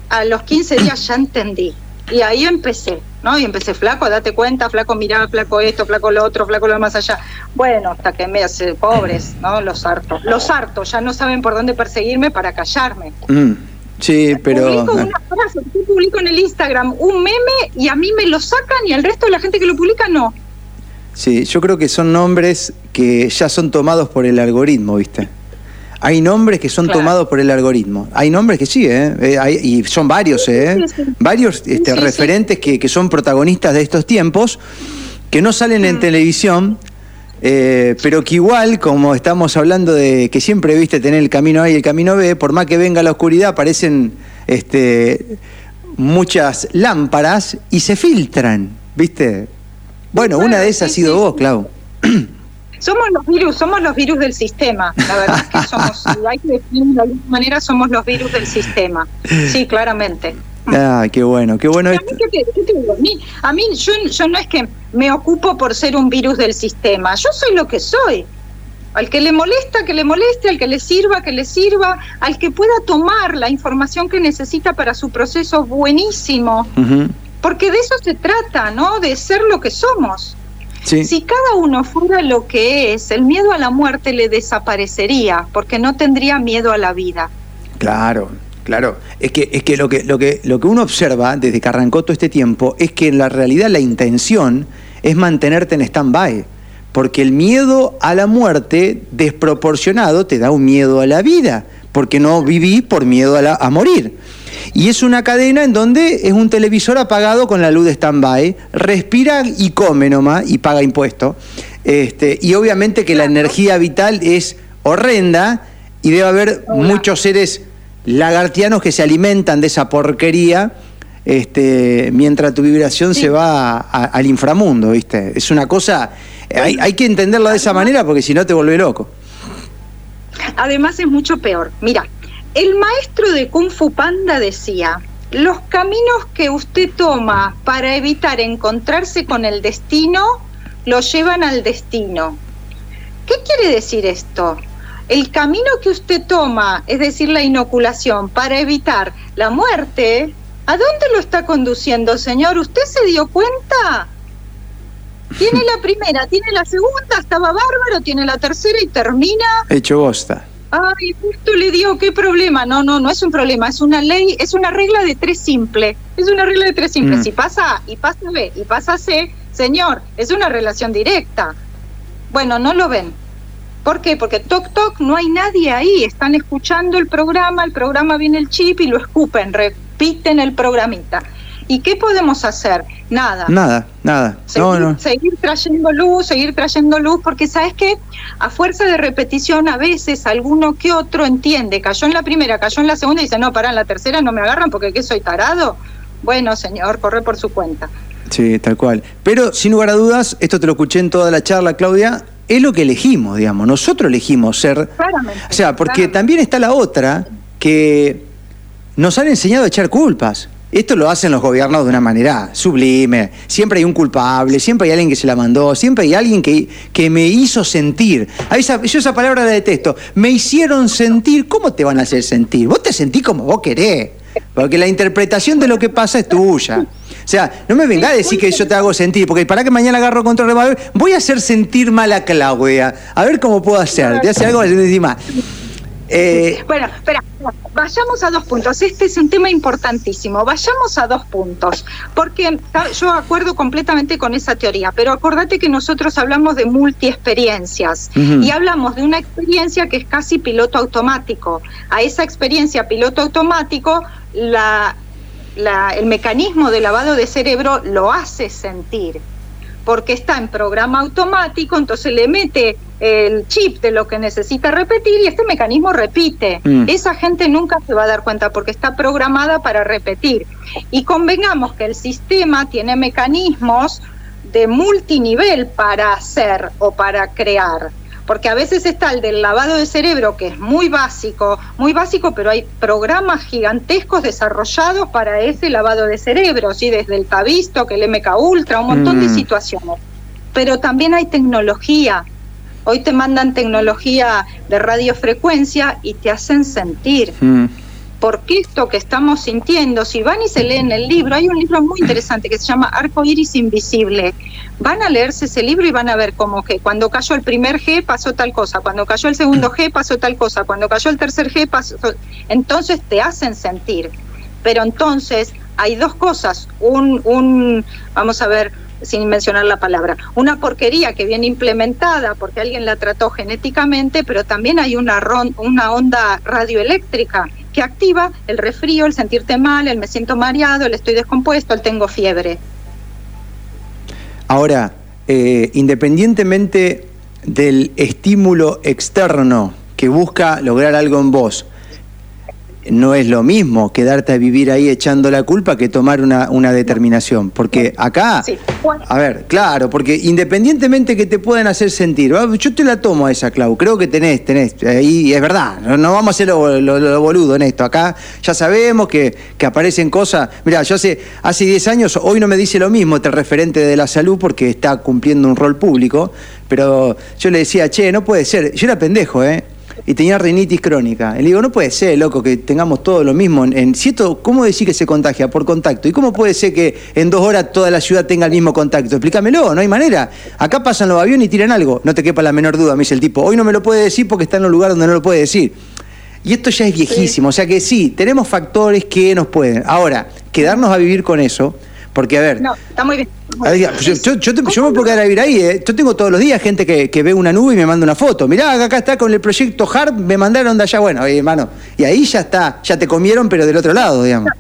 a los 15 días ya entendí. Y ahí empecé, ¿no? Y empecé flaco, date cuenta, flaco, mirá, flaco esto, flaco lo otro, flaco lo más allá. Bueno, hasta que me hace pobres, ¿no? Los hartos. Los hartos, ya no saben por dónde perseguirme para callarme. Mm, sí, pero... Publico una frase, yo publico en el Instagram un meme y a mí me lo sacan y al resto de la gente que lo publica no. Sí, yo creo que son nombres que ya son tomados por el algoritmo, ¿viste? Hay nombres que son tomados por el algoritmo. Hay nombres que sí, ¿eh? eh y son varios, ¿eh? Varios este, referentes que, son protagonistas de estos tiempos, que no salen en mm. televisión, eh, pero que igual, como estamos hablando de que siempre viste tener el camino A y el camino B, por más que venga la oscuridad, aparecen este, muchas lámparas y se filtran, ¿viste? Bueno, una de esas ha sido vos, Clau. Somos los virus, somos los virus del sistema. La verdad es que somos, hay que definir de alguna manera, somos los virus del sistema. Sí, claramente. Ah, qué bueno, qué bueno. A mí, a mí, yo, yo no es que me ocupo por ser un virus del sistema, yo soy lo que soy. Al que le molesta, que le moleste, al que le sirva, que le sirva, al que pueda tomar la información que necesita para su proceso, buenísimo. Porque de eso se trata, ¿no? De ser lo que somos. Si cada uno fuera lo que es, el miedo a la muerte le desaparecería, porque no tendría miedo a la vida. Claro, claro. Es que, es que lo que, lo que, lo que uno observa desde que arrancó todo este tiempo es que en la realidad la intención es mantenerte en stand-by. Porque el miedo a la muerte desproporcionado te da un miedo a la vida, porque no viví por miedo a, a morir. Y es una cadena en donde es un televisor apagado con la luz de stand-by, respira y come nomás y paga impuesto. Este, y obviamente que la energía vital es horrenda y debe haber muchos seres lagartianos que se alimentan de esa porquería este, mientras tu vibración se va al inframundo, ¿viste? Es una cosa, hay, hay que entenderla de esa manera porque si no te vuelve loco. Además es mucho peor. Mira, el maestro de Kung Fu Panda decía, los caminos que usted toma para evitar encontrarse con el destino, lo llevan al destino. ¿Qué quiere decir esto? El camino que usted toma, es decir, la inoculación, para evitar la muerte, ¿a dónde lo está conduciendo, señor? ¿Usted se dio cuenta? Tiene la primera, tiene la segunda, estaba bárbaro, tiene la tercera y termina. Hecho bosta. Ay, justo le digo, ¿qué problema? No, no, no es un problema, es una ley, es una regla de tres simple. Es una regla de tres simple. Mm. Si pasa A y pasa B y pasa C, señor, es una relación directa. Bueno, no lo ven. ¿Por qué? Porque toc toc no hay nadie ahí. Están escuchando el programa, el programa viene el chip y lo escupen, repiten el programita. ¿Y qué podemos hacer? Nada. Nada, nada. Seguir, trayendo luz, seguir trayendo luz, porque sabes que a fuerza de repetición a veces alguno que otro entiende, cayó en la primera, cayó en la segunda y dice, no, para en la tercera no me agarran porque ¿qué soy tarado? Bueno, señor, corre por su cuenta. Sí, tal cual. Pero sin lugar a dudas, esto te lo escuché en toda la charla, Claudia, es lo que elegimos, digamos. Nosotros elegimos ser... Claramente, o sea, porque también está la otra que nos han enseñado a echar culpas. Esto lo hacen los gobiernos de una manera sublime. Siempre hay un culpable, siempre hay alguien que se la mandó, siempre hay alguien que, que me hizo sentir. esa, yo esa palabra la detesto. Me hicieron sentir. ¿Cómo te van a hacer sentir? Vos te sentís como vos querés. Porque la interpretación de lo que pasa es tuya. O sea, no me venga a decir que yo te hago sentir, porque para que mañana agarro control de voy a hacer sentir mal a Claudia. A ver cómo puedo hacer. Te hace algo encima. Eh, bueno, espera, vayamos a dos puntos. Este es un tema importantísimo. Vayamos a dos puntos, porque yo acuerdo completamente con esa teoría, pero acordate que nosotros hablamos de multiexperiencias y hablamos de una experiencia que es casi piloto automático. A esa experiencia piloto automático, la, el mecanismo de lavado de cerebro lo hace sentir porque está en programa automático, entonces le mete el chip de lo que necesita repetir y este mecanismo repite. Mm. Esa gente nunca se va a dar cuenta porque está programada para repetir. Y convengamos que el sistema tiene mecanismos de multinivel para hacer o para crear porque a veces está el del lavado de cerebro, que es muy básico, muy básico, pero hay programas gigantescos desarrollados para ese lavado de cerebro, ¿sí? desde el Tavisto, que el MK Ultra, un montón de mm. situaciones. Pero también hay tecnología. Hoy te mandan tecnología de radiofrecuencia y te hacen sentir. Mm porque esto que estamos sintiendo, si van y se leen el libro, hay un libro muy interesante que se llama Arco Iris Invisible. Van a leerse ese libro y van a ver cómo que cuando cayó el primer G pasó tal cosa, cuando cayó el segundo G pasó tal cosa, cuando cayó el tercer G pasó. Entonces te hacen sentir. Pero entonces hay dos cosas. Un, un vamos a ver, sin mencionar la palabra, una porquería que viene implementada porque alguien la trató genéticamente, pero también hay una, una onda radioeléctrica que activa el resfrío, el sentirte mal, el me siento mareado, el estoy descompuesto, el tengo fiebre. Ahora, eh, independientemente del estímulo externo que busca lograr algo en vos, no es lo mismo quedarte a vivir ahí echando la culpa que tomar una, una determinación. Porque acá, a ver, claro, porque independientemente que te puedan hacer sentir, yo te la tomo a esa, Clau, creo que tenés, tenés, ahí es verdad, no, vamos a hacer lo, boludo en esto. Acá ya sabemos que, que aparecen cosas. Mira, yo hace, hace 10 años, hoy no me dice lo mismo este referente de la salud porque está cumpliendo un rol público, pero yo le decía, che, no puede ser, yo era pendejo, ¿eh? Y tenía rinitis crónica. Y le digo, no puede ser, loco, que tengamos todo lo mismo. En, cierto, ¿Cómo decir que se contagia? Por contacto. ¿Y cómo puede ser que en dos horas toda la ciudad tenga el mismo contacto? Explícamelo, no hay manera. Acá pasan los aviones y tiran algo. No te quepa la menor duda, me dice el tipo. Hoy no me lo puede decir porque está en un lugar donde no lo puede decir. Y esto ya es viejísimo. O sea que sí, tenemos factores que nos pueden. Ahora, quedarnos a vivir con eso porque, a ver. No, está muy bien. Yo, me puedo quedar a vivir ahí. ¿eh? Yo tengo todos los días gente que, ve una nube y me manda una foto. Mirá, acá está con el proyecto HARP, me mandaron de allá. Bueno, hermano. Y ahí ya está, ya te comieron, pero del otro lado, digamos.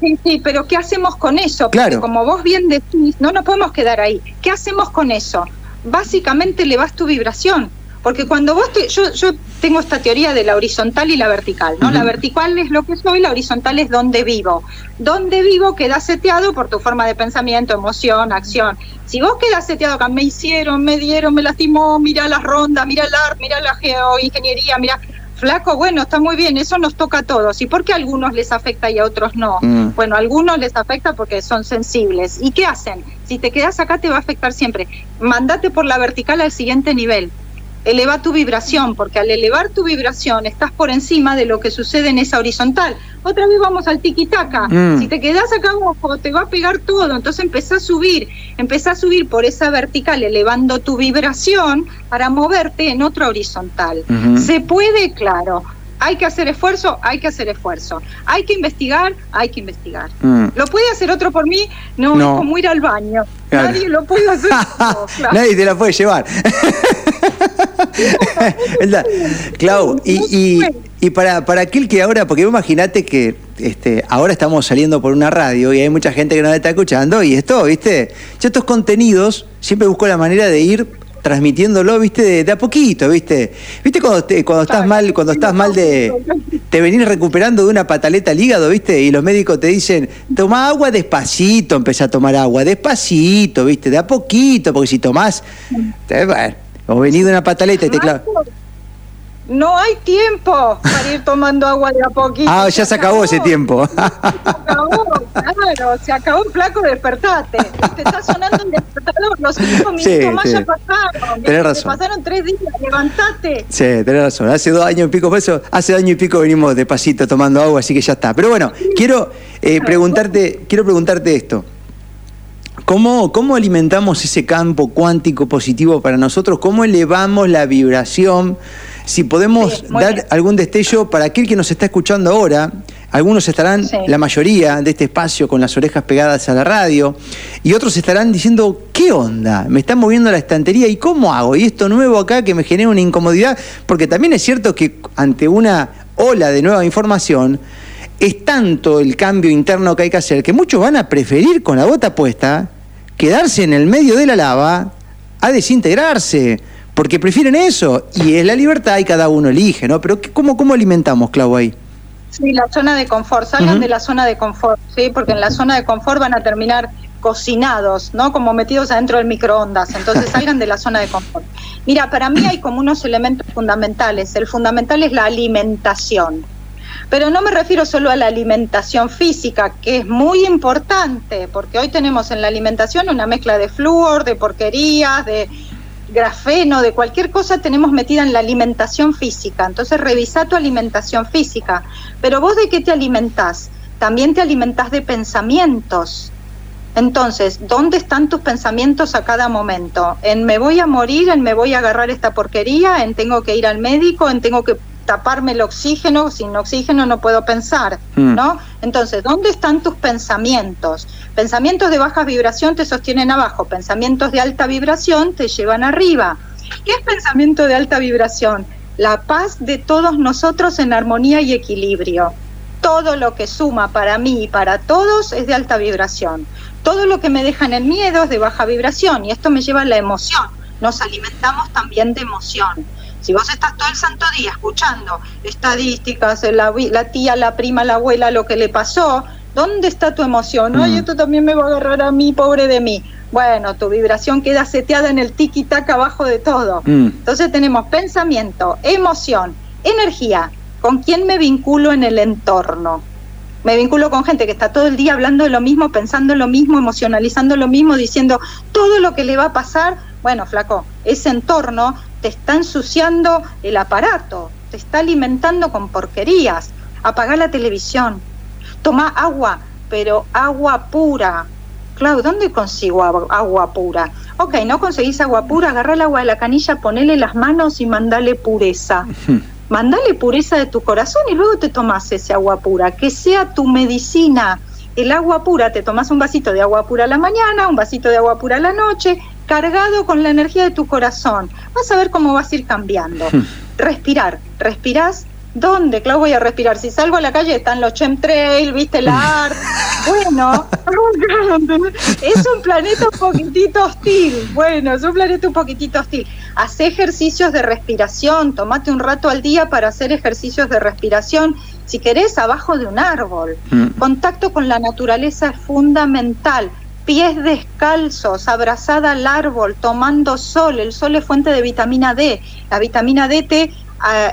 Sí, sí, pero ¿qué hacemos con eso? Porque como vos bien decís, no nos podemos quedar ahí. ¿Qué hacemos con eso? Básicamente le vas tu vibración Porque cuando vos te, yo, yo tengo esta teoría de la horizontal y la vertical, ¿no? La vertical es lo que soy, la horizontal es donde vivo. Donde vivo queda seteado por tu forma de pensamiento, emoción, acción. Si vos quedas seteado acá, me hicieron, me dieron, me lastimó, mira las rondas, mira el art, mira la geoingeniería, mira, flaco, bueno, está muy bien, eso nos toca a todos. ¿Y por qué a algunos les afecta y a otros no? Mm. Bueno, a algunos les afecta porque son sensibles. ¿Y qué hacen? Si te quedas acá te va a afectar siempre. Mandate por la vertical al siguiente nivel eleva tu vibración, porque al elevar tu vibración estás por encima de lo que sucede en esa horizontal. Otra vez vamos al tiquitaca. Mm. Si te quedas acá abajo, te va a pegar todo. Entonces empezá a subir, empezá a subir por esa vertical, elevando tu vibración para moverte en otra horizontal. Se puede, claro. Hay que hacer esfuerzo, hay que hacer esfuerzo. Hay que investigar, hay que investigar. Mm. ¿Lo puede hacer otro por mí? No, es como ir al baño. Nadie lo puede hacer. Nadie te la puede llevar. Clau, y, y, para, para aquel que ahora, porque imagínate que este, ahora estamos saliendo por una radio y hay mucha gente que nos está escuchando y esto, ¿viste? Yo estos contenidos siempre busco la manera de ir transmitiéndolo, viste, de, a poquito, viste. Viste cuando, cuando estás mal, cuando estás mal de. te venís recuperando de una pataleta al hígado, viste, y los médicos te dicen, toma agua despacito, empezá a tomar agua, despacito, viste, de a poquito, porque si tomás. bueno, o venido de una pataleta y te clavas. No hay tiempo para ir tomando agua de a poquito. Ah, ya se, acabó, ese tiempo. Se acabó, claro, se acabó el flaco, despertate. Te está sonando el despertador, los cinco minutos más ya pasaron. Tenés razón. Pasaron tres días, levantate. Sí, tenés razón. Hace dos años y pico, por eso, hace dos años y pico venimos despacito tomando agua, así que ya está. Pero bueno, quiero eh, preguntarte, quiero preguntarte esto. ¿Cómo, ¿Cómo alimentamos ese campo cuántico positivo para nosotros? ¿Cómo elevamos la vibración? Si podemos dar algún destello para aquel que nos está escuchando ahora, algunos estarán, la mayoría de este espacio, con las orejas pegadas a la radio, y otros estarán diciendo, ¿qué onda? Me están moviendo la estantería y cómo hago? Y esto nuevo acá que me genera una incomodidad, porque también es cierto que ante una ola de nueva información, es tanto el cambio interno que hay que hacer que muchos van a preferir con la bota puesta quedarse en el medio de la lava a desintegrarse, porque prefieren eso, y es la libertad y cada uno elige, ¿no? Pero ¿cómo, cómo alimentamos, Clau, ahí? Sí, la zona de confort, salgan de la zona de confort, ¿sí? Porque en la zona de confort van a terminar cocinados, ¿no? Como metidos adentro del microondas, entonces salgan de la zona de confort. Mira, para mí hay como unos elementos fundamentales. El fundamental es la alimentación. Pero no me refiero solo a la alimentación física, que es muy importante, porque hoy tenemos en la alimentación una mezcla de flúor, de porquerías, de grafeno, de cualquier cosa tenemos metida en la alimentación física. Entonces revisa tu alimentación física. Pero vos de qué te alimentás? También te alimentás de pensamientos. Entonces, ¿dónde están tus pensamientos a cada momento? En me voy a morir, en me voy a agarrar esta porquería, en tengo que ir al médico, en tengo que taparme el oxígeno, sin oxígeno no puedo pensar, mm. ¿no? Entonces, ¿dónde están tus pensamientos? Pensamientos de baja vibración te sostienen abajo, pensamientos de alta vibración te llevan arriba. ¿Qué es pensamiento de alta vibración? La paz de todos nosotros en armonía y equilibrio. Todo lo que suma para mí y para todos es de alta vibración. Todo lo que me deja en miedo es de baja vibración y esto me lleva a la emoción. Nos alimentamos también de emoción. Si vos estás todo el santo día escuchando estadísticas, la, tía, la prima, la abuela, lo que le pasó, ¿dónde está tu emoción? Ay, mm. esto también me va a agarrar a mí, pobre de mí. Bueno, tu vibración queda seteada en el tiki-taka abajo de todo. Mm. Entonces tenemos pensamiento, emoción, energía. ¿Con quién me vinculo en el entorno? Me vinculo con gente que está todo el día hablando de lo mismo, pensando lo mismo, emocionalizando lo mismo, diciendo todo lo que le va a pasar. Bueno, flaco, ese entorno te está ensuciando el aparato, te está alimentando con porquerías. Apaga la televisión, toma agua, pero agua pura. Claro, ¿dónde consigo agua pura? Ok, no conseguís agua pura, agarra el agua de la canilla, ponele las manos y mandale pureza. Mandale pureza de tu corazón y luego te tomas ese agua pura, que sea tu medicina. El agua pura, te tomas un vasito de agua pura a la mañana, un vasito de agua pura a la noche, cargado con la energía de tu corazón. Vas a ver cómo vas a ir cambiando. Hmm. Respirar, respirás ¿Dónde, Clau, voy a respirar? Si salgo a la calle están los chemtrail, viste, la art. Bueno, es un planeta un poquitito hostil. Bueno, es un planeta un poquitito hostil. Haz ejercicios de respiración, tomate un rato al día para hacer ejercicios de respiración. Si querés, abajo de un árbol. Mm. Contacto con la naturaleza es fundamental pies descalzos, abrazada al árbol, tomando sol. El sol es fuente de vitamina D. La vitamina D te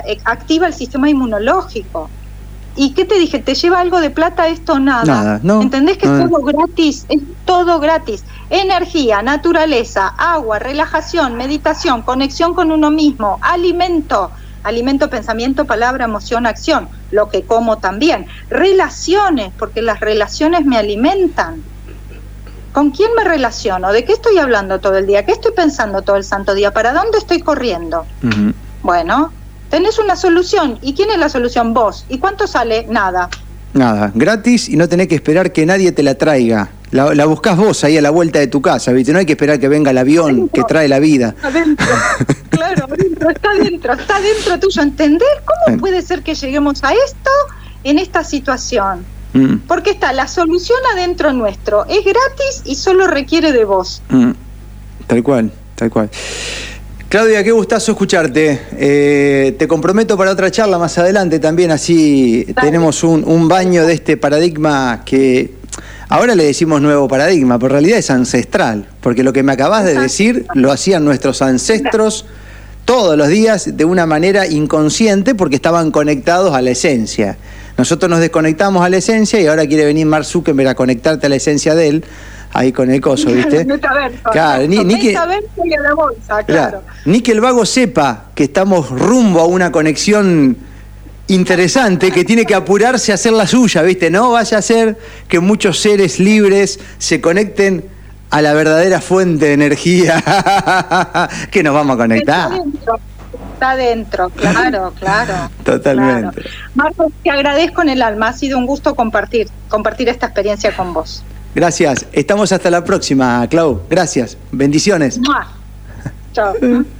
eh, activa el sistema inmunológico. ¿Y qué te dije? ¿Te lleva algo de plata esto? Nada. Nada no, ¿Entendés que es todo gratis? Es todo gratis. Energía, naturaleza, agua, relajación, meditación, conexión con uno mismo, alimento. Alimento, pensamiento, palabra, emoción, acción. Lo que como también. Relaciones, porque las relaciones me alimentan. ¿Con quién me relaciono? ¿De qué estoy hablando todo el día? ¿Qué estoy pensando todo el santo día? ¿Para dónde estoy corriendo? Bueno, tenés una solución. ¿Y quién es la solución? Vos. ¿Y cuánto sale? Nada. Nada, gratis y no tenés que esperar que nadie te la traiga. La, buscás vos ahí a la vuelta de tu casa, ¿viste? No hay que esperar que venga el avión que trae la vida. Adentro, claro, adentro, está adentro, está adentro tuyo. ¿Entender cómo puede ser que lleguemos a esto en esta situación? Mm. Porque está la solución adentro nuestro. Es gratis y solo requiere de vos. Mm. Tal cual, tal cual. Claudia, qué gustazo escucharte. Eh, te comprometo para otra charla más adelante también, así tenemos un, baño de este paradigma que ahora le decimos nuevo paradigma, pero en realidad es ancestral, porque lo que me acabas de decir lo hacían nuestros ancestros todos los días de una manera inconsciente porque estaban conectados a la esencia. Nosotros nos desconectamos a la esencia y ahora quiere venir Mark Zuckerberg a conectarte a la esencia de él, ahí con el coso, ¿viste? claro, ni, ni, que, ni que el vago sepa que estamos rumbo a una conexión interesante que tiene que apurarse a hacer la suya, ¿viste? No vaya a ser que muchos seres libres se conecten a la verdadera fuente de energía que nos vamos a conectar está dentro, claro, claro. Totalmente. Marcos, te agradezco en el alma, ha sido un gusto compartir, compartir esta experiencia con vos. Gracias, estamos hasta la próxima, Clau. Gracias, bendiciones. Chao.